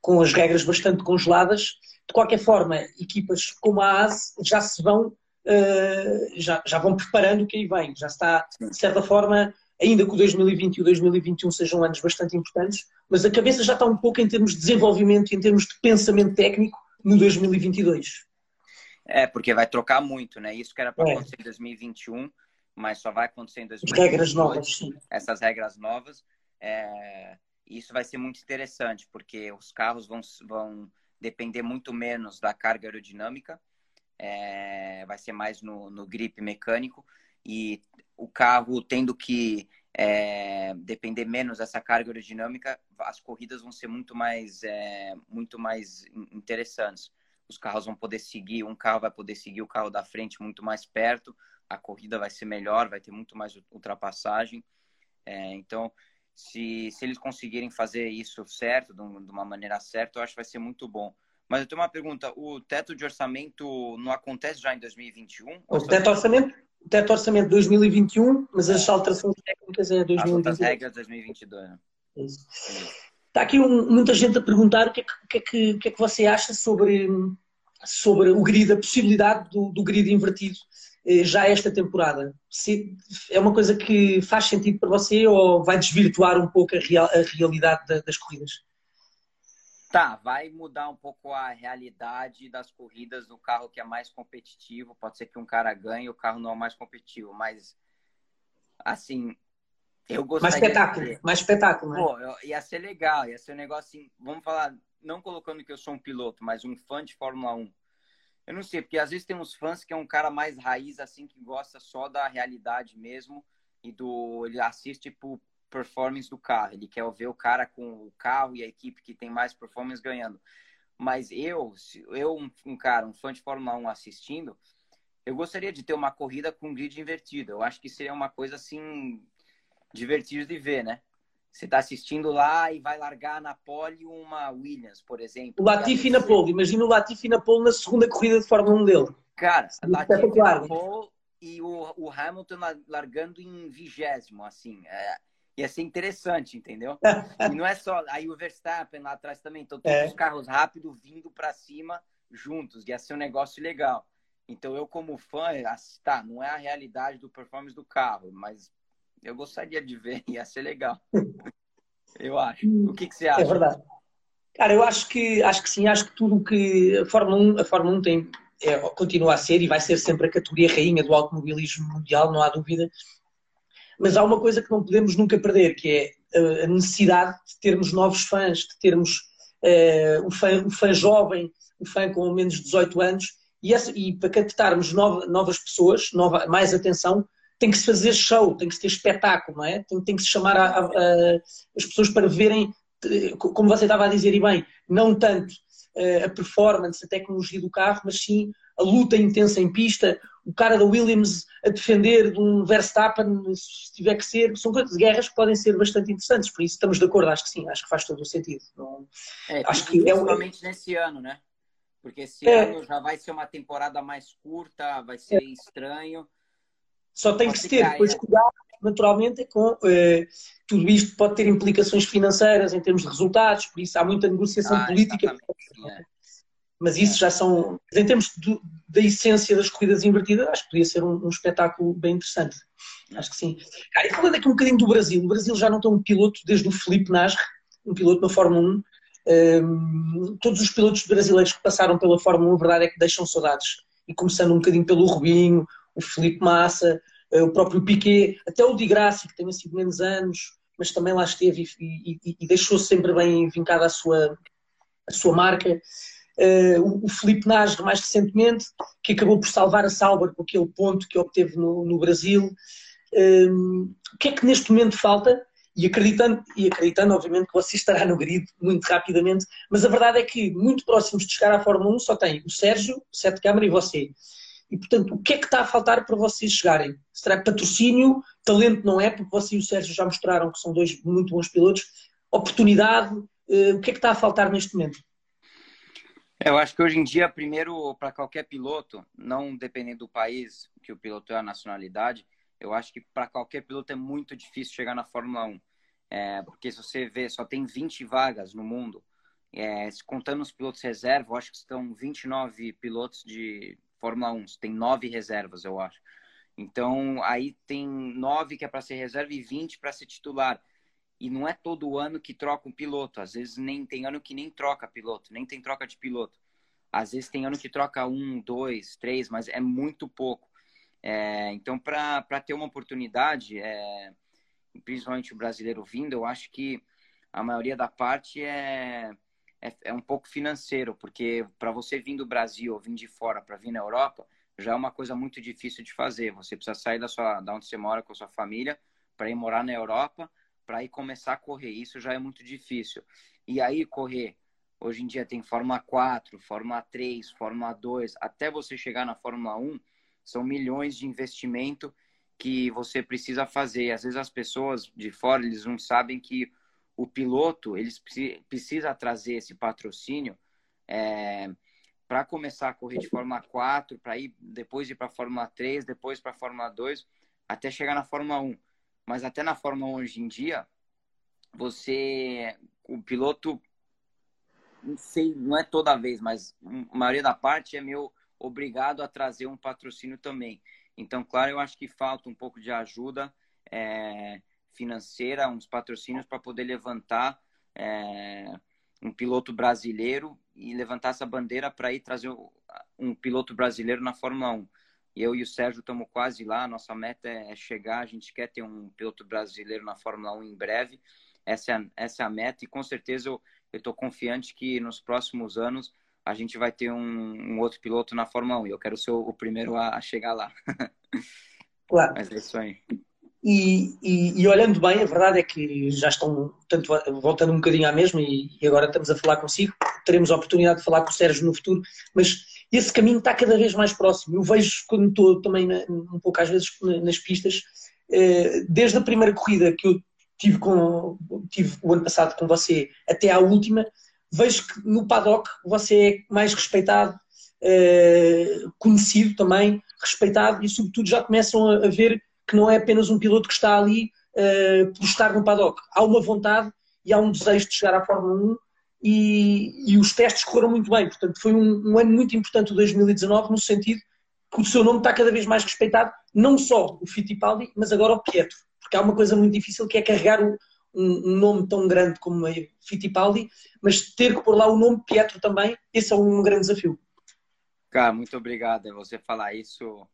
com as regras bastante congeladas. De qualquer forma, equipas como a ASE já se vão já, já vão preparando o que aí vem. Já está, de certa forma, ainda que o 2020 e o 2021 sejam anos bastante importantes, mas a cabeça já está um pouco em termos de desenvolvimento e em termos de pensamento técnico no 2022. É, porque vai trocar muito, né? Isso que era para é. acontecer em 2021, mas só vai acontecer em 2022. Regras novas, sim. Essas regras novas. É... Isso vai ser muito interessante, porque os carros vão, vão depender muito menos da carga aerodinâmica é, vai ser mais no, no grip mecânico e o carro tendo que é, depender menos dessa carga aerodinâmica, as corridas vão ser muito mais, é, muito mais interessantes. Os carros vão poder seguir, um carro vai poder seguir o carro da frente muito mais perto, a corrida vai ser melhor, vai ter muito mais ultrapassagem. É, então, se, se eles conseguirem fazer isso certo, de uma maneira certa, eu acho que vai ser muito bom. Mas eu tenho uma pergunta: o teto de orçamento não acontece já em 2021? O teto de orçamento, o teto orçamento 2021, mas as alterações técnicas é 2022. As regras 2022. Né? Isso. Está aqui um, muita gente a perguntar o que é que, que, é que, é que você acha sobre, sobre o grid, a possibilidade do, do grid invertido eh, já esta temporada. Se é uma coisa que faz sentido para você ou vai desvirtuar um pouco a, real, a realidade das corridas? Tá, vai mudar um pouco a realidade das corridas do carro que é mais competitivo. Pode ser que um cara ganhe, o carro não é mais competitivo, mas assim, eu gostaria. Mais espetáculo, de... mais espetáculo, né? Pô, eu... ia ser legal, ia ser um negócio assim. Vamos falar, não colocando que eu sou um piloto, mas um fã de Fórmula 1. Eu não sei, porque às vezes tem uns fãs que é um cara mais raiz, assim, que gosta só da realidade mesmo e do. Ele assiste, tipo, performance do carro. Ele quer ver o cara com o carro e a equipe que tem mais performance ganhando. Mas eu, eu um, um cara, um fã de Fórmula 1 assistindo, eu gostaria de ter uma corrida com grid invertido. Eu acho que seria uma coisa assim divertida de ver, né? Você está assistindo lá e vai largar na pole uma Williams, por exemplo. O Latifi na pole. Imagina o Latifi na pole na segunda corrida de Fórmula 1 dele. Cara, espetacular. E o, o Hamilton largando em vigésimo, assim. É, ia ser interessante, entendeu? e não é só. Aí o Verstappen lá atrás também. Então, todos é. os carros rápidos vindo para cima juntos. Ia ser um negócio legal. Então, eu, como fã, tá, não é a realidade do performance do carro, mas eu gostaria de ver, ia ser legal. eu acho. O que, que você é acha? É verdade. Cara, eu acho que, acho que sim, acho que tudo que a Fórmula 1, a Fórmula 1 tem, é, continua a ser e vai ser sempre a categoria rainha do automobilismo mundial, não há dúvida. Mas há uma coisa que não podemos nunca perder, que é a necessidade de termos novos fãs, de termos uh, o, fã, o fã jovem, o fã com menos de 18 anos, e, essa, e para captarmos nova, novas pessoas, nova, mais atenção, tem que se fazer show, tem que se ter espetáculo, não é? Tem, tem que se chamar a, a, a, as pessoas para verem, como você estava a dizer, e bem, não tanto a performance, a tecnologia do carro, mas sim a luta intensa em pista, o cara da Williams a defender de um Verstappen, se tiver que ser, são coisas guerras que podem ser bastante interessantes, por isso estamos de acordo, acho que sim, acho que faz todo o sentido. Não, é, acho que é é nesse ano, né? Porque esse é, ano já vai ser uma temporada mais curta, vai ser é, estranho. Só tem que se ter depois cuidado, naturalmente, com eh, tudo isto pode ter implicações financeiras em termos de resultados, por isso há muita negociação ah, política. Mas isso já são, em termos de, da essência das corridas invertidas, acho que podia ser um, um espetáculo bem interessante. Acho que sim. Cara, e falando aqui um bocadinho do Brasil, o Brasil já não tem um piloto desde o Felipe Nasr, um piloto na Fórmula 1. Um, ehm, todos os pilotos brasileiros que passaram pela Fórmula 1, a verdade é que deixam saudades. E começando um bocadinho pelo Rubinho, o Felipe Massa, eh, o próprio Piquet, até o Di Grassi, que tem sido menos anos, mas também lá esteve e, e, e deixou sempre bem vincada a sua, a sua marca. Uh, o Felipe Nas, mais recentemente, que acabou por salvar a Sauber com aquele ponto que obteve no, no Brasil. Uh, o que é que neste momento falta? E acreditando, e acreditando, obviamente, que você estará no grid muito rapidamente, mas a verdade é que muito próximos de chegar à Fórmula 1 só tem o Sérgio, o Sete Câmara e você. E, portanto, o que é que está a faltar para vocês chegarem? Será patrocínio? Talento não é, porque você e o Sérgio já mostraram que são dois muito bons pilotos. Oportunidade? Uh, o que é que está a faltar neste momento? Eu acho que hoje em dia, primeiro, para qualquer piloto, não dependendo do país que o piloto é a nacionalidade, eu acho que para qualquer piloto é muito difícil chegar na Fórmula 1. É, porque se você vê, só tem 20 vagas no mundo. É, contando os pilotos reserva, eu acho que estão 29 pilotos de Fórmula 1. Tem nove reservas, eu acho. Então, aí tem nove que é para ser reserva e 20 para ser titular. E não é todo ano que troca um piloto. Às vezes nem tem ano que nem troca piloto, nem tem troca de piloto. Às vezes tem ano que troca um, dois, três, mas é muito pouco. É, então, para ter uma oportunidade, é, principalmente o brasileiro vindo, eu acho que a maioria da parte é é, é um pouco financeiro, porque para você vir do Brasil ou vir de fora para vir na Europa, já é uma coisa muito difícil de fazer. Você precisa sair da, sua, da onde você mora com a sua família para ir morar na Europa, para ir começar a correr. Isso já é muito difícil. E aí, correr, hoje em dia tem Fórmula 4, Fórmula 3, Fórmula 2, até você chegar na Fórmula 1, são milhões de investimento que você precisa fazer. E às vezes as pessoas de fora, eles não sabem que o piloto eles precisa trazer esse patrocínio é, para começar a correr de Fórmula 4, para ir depois ir para a Fórmula 3, depois para a Fórmula 2, até chegar na Fórmula 1. Mas até na Fórmula 1 hoje em dia, você o piloto não sei, não é toda vez, mas a maioria da parte é meio obrigado a trazer um patrocínio também. Então, claro, eu acho que falta um pouco de ajuda. É, financeira, uns patrocínios para poder levantar é, um piloto brasileiro e levantar essa bandeira para ir trazer um piloto brasileiro na Fórmula 1. Eu e o Sérgio estamos quase lá, nossa meta é chegar, a gente quer ter um piloto brasileiro na Fórmula 1 em breve. Essa é a, essa é a meta e com certeza eu estou confiante que nos próximos anos a gente vai ter um, um, outro piloto na Fórmula 1 e eu quero ser o, o primeiro a, a chegar lá. Claro. Mas é isso aí. E, e, e, olhando bem, a verdade é que já estão, tanto voltando um bocadinho à mesma, e, e, agora estamos a falar consigo, teremos a oportunidade de falar com o Sérgio no futuro, mas esse caminho está cada vez mais próximo. Eu vejo quando estou também na, um pouco às vezes nas pistas, eh, desde a primeira corrida que eu tive, com, tive o ano passado com você até à última, vejo que no paddock você é mais respeitado, uh, conhecido também, respeitado e, sobretudo, já começam a, ver que não é apenas um piloto que está ali uh, por estar no paddock. Há uma vontade e há um desejo de chegar à Fórmula 1 e, e os testes correram muito bem. Portanto, foi um, um, ano muito importante o 2019 no sentido que o seu nome está cada vez mais respeitado, não só o Fittipaldi, mas agora o Pietro. Porque há uma coisa muito difícil que é carregar um, um nome tão grande como o Fittipaldi, mas ter que pôr lá o nome Pietro também, esse é um grande desafio. Cara, muito obrigado. Você falar isso,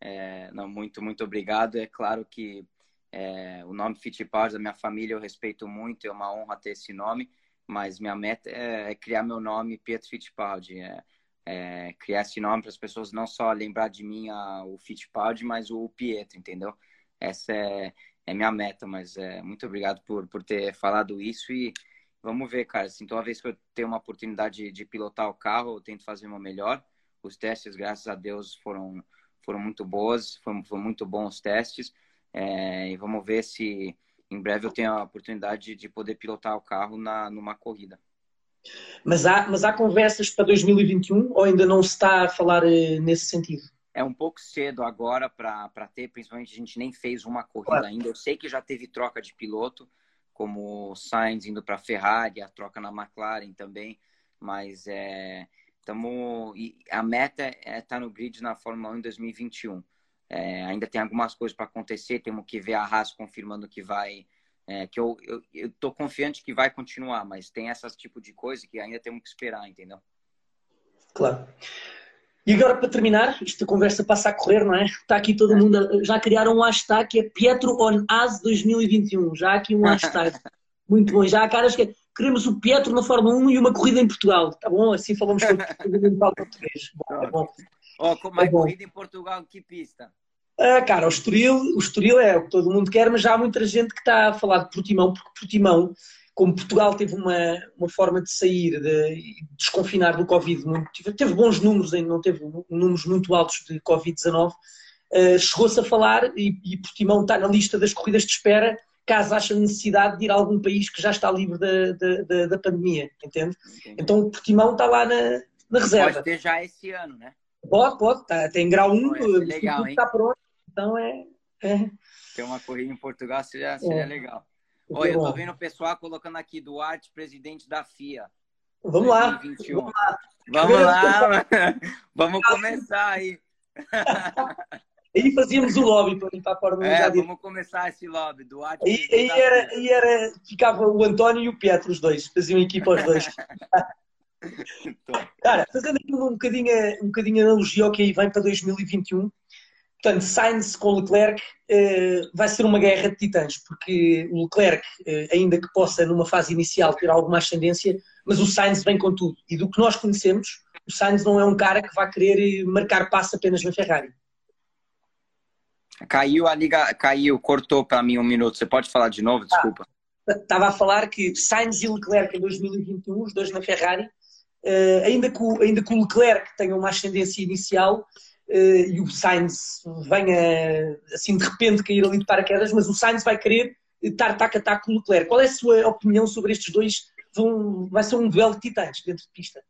é, não, muito, muito obrigado. É claro que é, o nome Fittipaldi da minha família eu respeito muito, é uma honra ter esse nome, mas minha meta é, é criar meu nome Pietro Fittipaldi. É, é, criar esse nome para as pessoas não só lembrar de mim a, o Fittipaldi, mas o Pietro, entendeu? Essa é, é minha meta, mas é, muito obrigado por, por ter falado isso e vamos ver, cara. Assim, toda vez que eu tenho uma oportunidade de, de pilotar o carro, eu tento fazer o meu melhor. Os testes, graças a Deus, foram, foram muito boas, foram, foram muito bons testes. É, e vamos ver se em breve eu tenho a oportunidade de poder pilotar o carro na, numa corrida. Mas há, mas há conversas para 2021 ou ainda não se está a falar eh, nesse sentido? É um pouco cedo agora para ter, principalmente a gente nem fez uma corrida claro. ainda. Eu sei que já teve troca de piloto, como o Sainz indo para a Ferrari, a troca na McLaren também, mas é, tamo, a meta é estar tá no grid na Fórmula 1 em 2021. É, ainda tem algumas coisas para acontecer, temos que ver a Haas confirmando que vai é, que eu, tô confiante que vai continuar, mas tem esse tipo de coisa que ainda temos que esperar, entendeu? Claro. E agora, para terminar, esta conversa passa a correr, não é? Está aqui todo mundo. Já criaram um hashtag que é Pietro on As 2021. Já há aqui um hashtag. Muito bom. Já há caras que queremos o Pietro na Fórmula 1 e uma corrida em Portugal. Tá bom? Assim falamos sobre o português. Bom, tá bom. Oh, mais tá corrida em Portugal, que pista? Ah, cara, o Estoril, o Estoril é o que todo mundo quer, mas já há muita gente que está a falar de Portimão, porque Portimão, como Portugal teve uma, uma forma de sair, de desconfinar do Covid, muito, teve bons números, ainda não teve números muito altos de Covid-19, uh, ah, chegou-se a falar e, e, Portimão está na lista das corridas de espera caso ache necessidade de ir a algum país que já está livre da, da, da, da pandemia, entende? Entendi. Então Portimão está lá na, na reserva. Pode ter já esse ano, né? Pode, pode, tá, tem grau 1, um, legal, está pronto, então é, é. Ter uma corrida em Portugal seria, seria é. legal. Olha, eu tô vendo o pessoal colocando aqui Duarte, presidente da FIA. Vamos 2021. lá. Vamos lá. Vamos lá. Vamos começar aí. Aí fazíamos o lobby para ir para Fórmula É, vamos começar esse lobby. Duarte. Aí, aí, era, aí era, ficava o António e o Pietro, os dois. Faziam equipa os dois. Cara, fazendo aqui um bocadinho, um bocadinho analogia ao que aí vem para 2021, Portanto, Sainz com Leclerc uh, vai ser uma guerra de titãs, porque o Leclerc, uh, ainda que possa numa fase inicial ter alguma ascendência, mas o Sainz vem com tudo. E do que nós conhecemos, o Sainz não é um cara que vai querer marcar passo apenas na Ferrari. Caiu a liga, caiu, cortou para mim um minuto. Você pode falar de novo? Desculpa. Estava a falar que Sainz e Leclerc em 2021, os dois na Ferrari, uh, ainda, que o, ainda que o Leclerc tenha uma ascendência inicial, e o Sainz venha assim de repente cair ali de paraquedas, mas o Sainz vai querer estar tac a tac com o Leclerc. Qual é a sua opinião sobre estes dois? Vão, vai ser um duelo de titãs dentro de pista.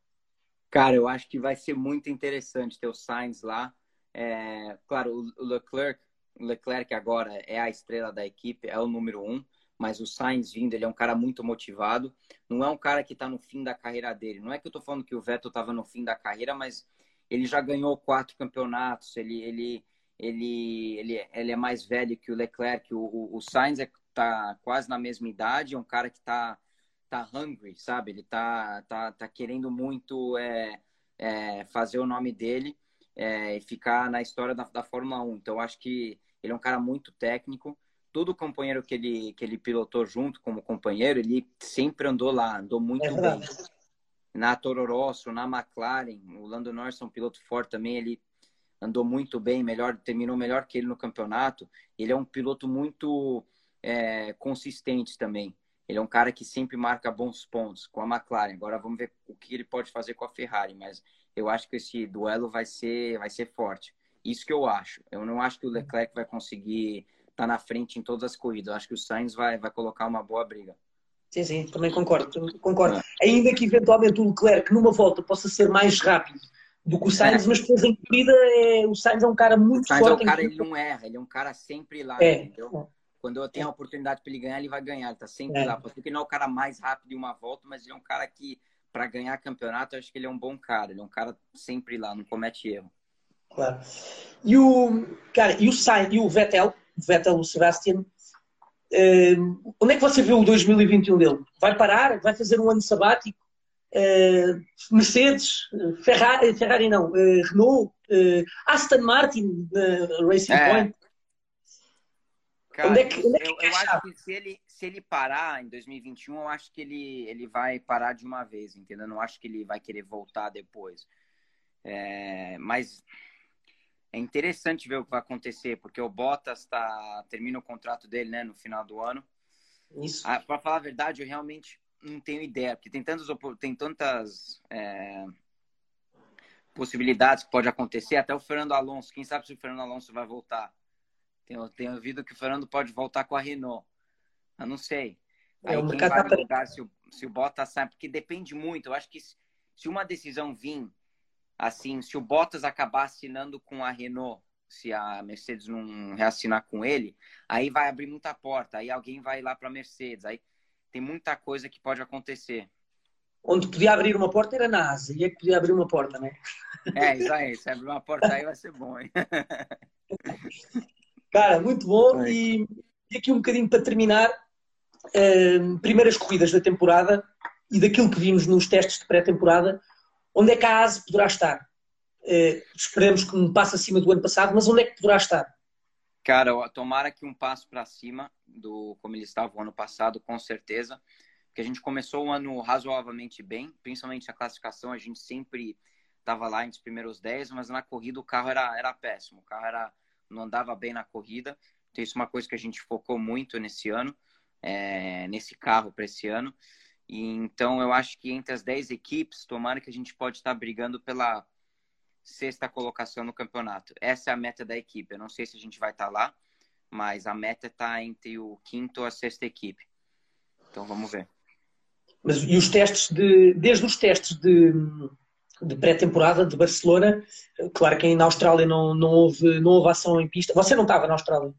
Cara, eu acho que vai ser muito interessante ter o Sainz lá. É, claro, o Leclerc, Leclerc agora é a estrela da equipe, é o número um, mas o Sainz vindo, ele é um cara muito motivado. Não é um cara que está no fim da carreira dele. Não é que eu estou falando que o Vettel estava no fim da carreira, mas ele já ganhou quatro campeonatos, ele, ele, ele, ele, ele é mais velho que o Leclerc, o, o, o Sainz está é, quase na mesma idade, é um cara que está tá hungry, sabe? Ele tá, tá, tá querendo muito é, é, fazer o nome dele é, e ficar na história da, da Fórmula 1. Então, eu acho que ele é um cara muito técnico. Todo companheiro que ele, que ele pilotou junto como companheiro, ele sempre andou lá, andou muito é bem na Toro Rosso, na McLaren. O Lando Norris é um piloto forte também, ele andou muito bem, melhor, terminou melhor que ele no campeonato. Ele é um piloto muito é, consistente também. Ele é um cara que sempre marca bons pontos com a McLaren. Agora vamos ver o que ele pode fazer com a Ferrari, mas eu acho que esse duelo vai ser, vai ser forte. Isso que eu acho. Eu não acho que o Leclerc vai conseguir estar tá na frente em todas as corridas. Eu acho que o Sainz vai, vai colocar uma boa briga. Sim, sim, também concordo. concordo. Ainda que eventualmente o Leclerc numa volta possa ser mais rápido do que o Sainz, é. mas depois em corrida é, o Sainz é um cara muito o Sainz forte. É um cara, ele não erra, ele é um cara sempre lá, é. entendeu? Quando eu tenho a oportunidade para ele ganhar, ele vai ganhar, ele tá sempre é. lá. Porque ele não é o cara mais rápido de uma volta, mas ele é um cara que, para ganhar campeonato, eu acho que ele é um bom cara, ele é um cara sempre lá, não comete erro. Claro. E o, cara, e o Sainz, e o Vettel, o Vettel, o Sebastian, uh, onde é que você vê o 2021 dele? Vai parar? Vai fazer um ano sabático? Uh, Mercedes, Ferrari, Ferrari não, uh, Renault, Aston Martin, Racing é. Point. Cara, onde é que, onde é que eu, eu acho que se ele, se ele parar em 2021, eu acho que ele, ele vai parar de uma vez, entendeu? Eu não acho que ele vai querer voltar depois. É, mas é interessante ver o que vai acontecer, porque o Bottas tá, termina o contrato dele né, no final do ano. Isso. Ah, Para falar a verdade, eu realmente não tenho ideia, porque tem tantas, tem tantas é, possibilidades que pode acontecer. Até o Fernando Alonso, quem sabe se o Fernando Alonso vai voltar. Tenho, tenho ouvido que o Fernando pode voltar com a Renault. Eu não sei. É, Aí é, quem vai lugar se o, se o Bottas sai, porque depende muito. Eu acho que se, se uma decisão vir, assim, se o Bottas acabar assinando com a Renault, se a Mercedes não reassinar com ele, aí vai abrir muita porta. Aí alguém vai lá para a Mercedes. Aí tem muita coisa que pode acontecer. Onde podia abrir uma porta era na Asa, e é que podia abrir uma porta, né? É, isso aí. Se abrir uma porta aí vai ser bom, hein? Cara, muito bom. E, e, aqui um bocadinho para terminar, uh, primeiras corridas da temporada e daquilo que vimos nos testes de pré-temporada, onde é que a ASE poderá estar? Uh, esperemos que um passo acima do ano passado, mas onde é que poderá estar? Cara, tomara que um passo para cima do como ele estava o ano passado, com certeza. Porque a gente começou o ano razoavelmente bem, principalmente a classificação, a gente sempre estava lá entre os primeiros 10, mas na corrida o carro era, era péssimo, o carro era, não andava bem na corrida. Então, isso é uma coisa que a gente focou muito nesse ano, é, nesse carro para esse ano. E, então, eu acho que entre as 10 equipes, tomara que a gente pode estar brigando pela sexta colocação no campeonato. Essa é a meta da equipe. Eu não sei se a gente vai estar lá, mas a meta está entre o quinto e a sexta equipe. Então vamos ver. Mas e os testes de, desde os testes de, de pré-temporada de Barcelona, claro que na Austrália não, não, houve, não houve ação em pista. Você não estava na Austrália?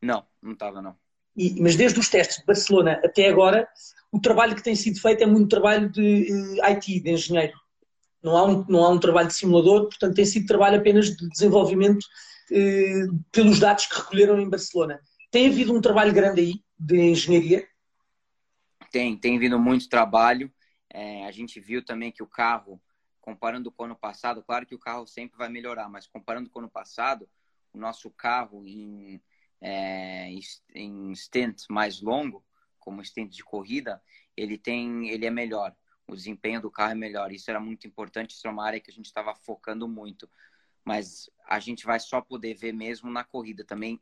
Não, não estava não. E, mas desde os testes de Barcelona até agora, o trabalho que tem sido feito é muito trabalho de eh, IT, de engenheiro. Não há, um, não há um trabalho de simulador, portanto tem sido trabalho apenas de desenvolvimento eh, pelos dados que recolheram em Barcelona. Tem havido um trabalho grande aí de engenharia? Tem, tem havido muito trabalho. É, a gente viu também que o carro, comparando com o ano passado, claro que o carro sempre vai melhorar, mas comparando com o ano passado, o nosso carro em, é, em stint mais longo, como stint de corrida, ele tem, ele é melhor. O desempenho do carro é melhor. Isso era muito importante. Isso é uma área que a gente estava focando muito mas a gente vai só poder ver mesmo na corrida também.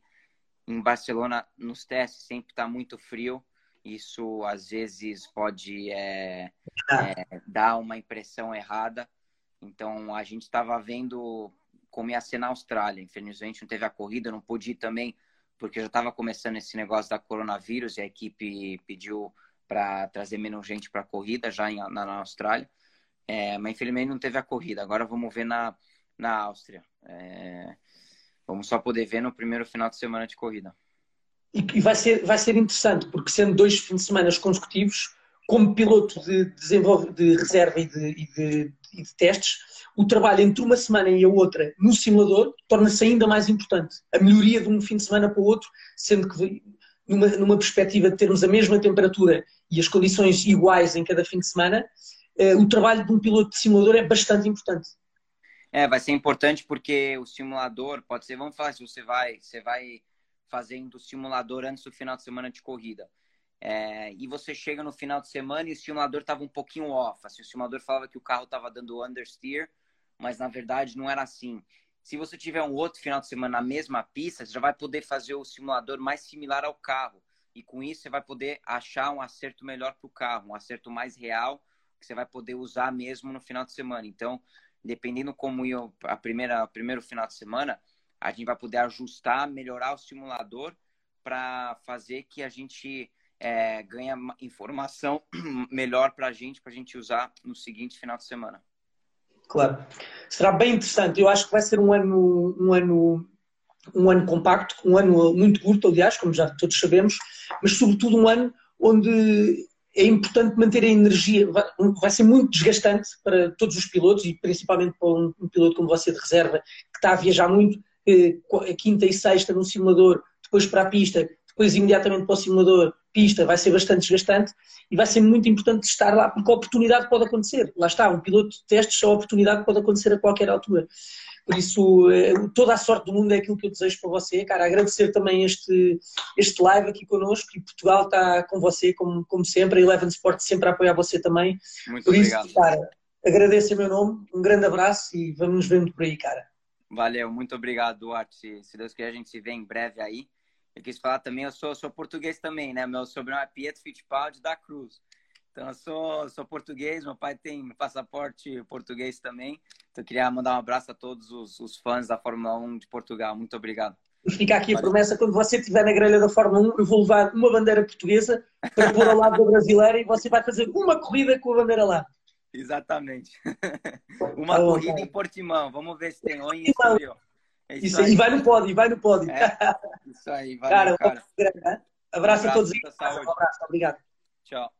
Em Barcelona, nos testes, sempre está muito frio. Isso às vezes pode é, é, dar uma impressão errada. Então a gente estava vendo como ia ser na Austrália. Infelizmente não teve a corrida, não pude ir também, porque já estava começando esse negócio da coronavírus e a equipe pediu para trazer menos gente para a corrida já em, na, na Austrália. É, mas infelizmente não teve a corrida. Agora vamos ver na, na Áustria. É... Vamos só poder ver no primeiro final de semana de corrida. E, vai, ser, vai ser interessante, porque sendo dois fins de semana consecutivos, como piloto de, desenvolve, de reserva e de, e, de, e de, testes, o trabalho entre uma semana e a outra no simulador torna-se ainda mais importante. A melhoria de um fim de semana para o outro, sendo que numa, numa perspectiva de termos a mesma temperatura e as condições iguais em cada fim de semana, eh, o trabalho de um piloto de simulador é bastante importante. É, vai ser importante porque o simulador pode ser, vamos falar se você vai, você vai fazendo o simulador antes do final de semana de corrida. É, e você chega no final de semana e o simulador estava um pouquinho off. Assim, o simulador falava que o carro estava dando understeer, mas na verdade não era assim. Se você tiver um outro final de semana na mesma pista, você já vai poder fazer o simulador mais similar ao carro. E com isso você vai poder achar um acerto melhor para o carro, um acerto mais real, que você vai poder usar mesmo no final de semana. Então, dependendo como a primeira o primeiro final de semana, a gente vai poder ajustar, melhorar o simulador para fazer que a gente é, ganhe informação melhor para a gente, para a gente usar no seguinte final de semana. Claro. Será bem interessante. Eu acho que vai ser um ano, um ano, um ano compacto, um ano muito curto, aliás, como já todos sabemos, mas sobretudo um ano onde é importante manter a energia. Vai, ser muito desgastante para todos os pilotos e principalmente para um, um piloto como você de reserva, que está a viajar muito, eh, quinta e sexta no simulador, depois para a pista, depois imediatamente para o simulador, pista, vai ser bastante desgastante e vai ser muito importante estar lá, porque a oportunidade pode acontecer. Lá está, um piloto de testes, a oportunidade pode acontecer a qualquer altura. Por isso, eh, toda a sorte do mundo é aquilo que eu desejo para você, cara. Agradecer também este, este live aqui connosco e Portugal está com você, como, como sempre. A Eleven Sport sempre a apoiar você também. Muito por obrigado. isso, cara, agradeço em meu nome, um grande abraço e vamos nos vendo por aí, cara. Valeu, muito obrigado, Duarte. Se, se Deus quiser, a gente se vê em breve aí. Eu quis falar também, eu sou, sou português também, né? Meu sobrenome é Pietro Fittipaldi da Cruz. Então, eu sou, sou português, meu pai tem passaporte português também. Então, eu queria mandar um abraço a todos os, os fãs da Fórmula 1 de Portugal. Muito obrigado. Fica aqui a promessa, quando você estiver na grelha da Fórmula 1, eu vou levar uma bandeira portuguesa para pôr ao lado da brasileira e você vai fazer uma corrida com a bandeira lá. Exatamente. uma bom, corrida cara. em Portimão. Vamos ver se tem ou em. Estoril. É Isso aí, vai no pódio, vai no pódio. É, isso aí, cara, valeu, cara. um grande, né? abraço a Um todos. abraço, muita saúde. Um abraço, obrigado. Tchau.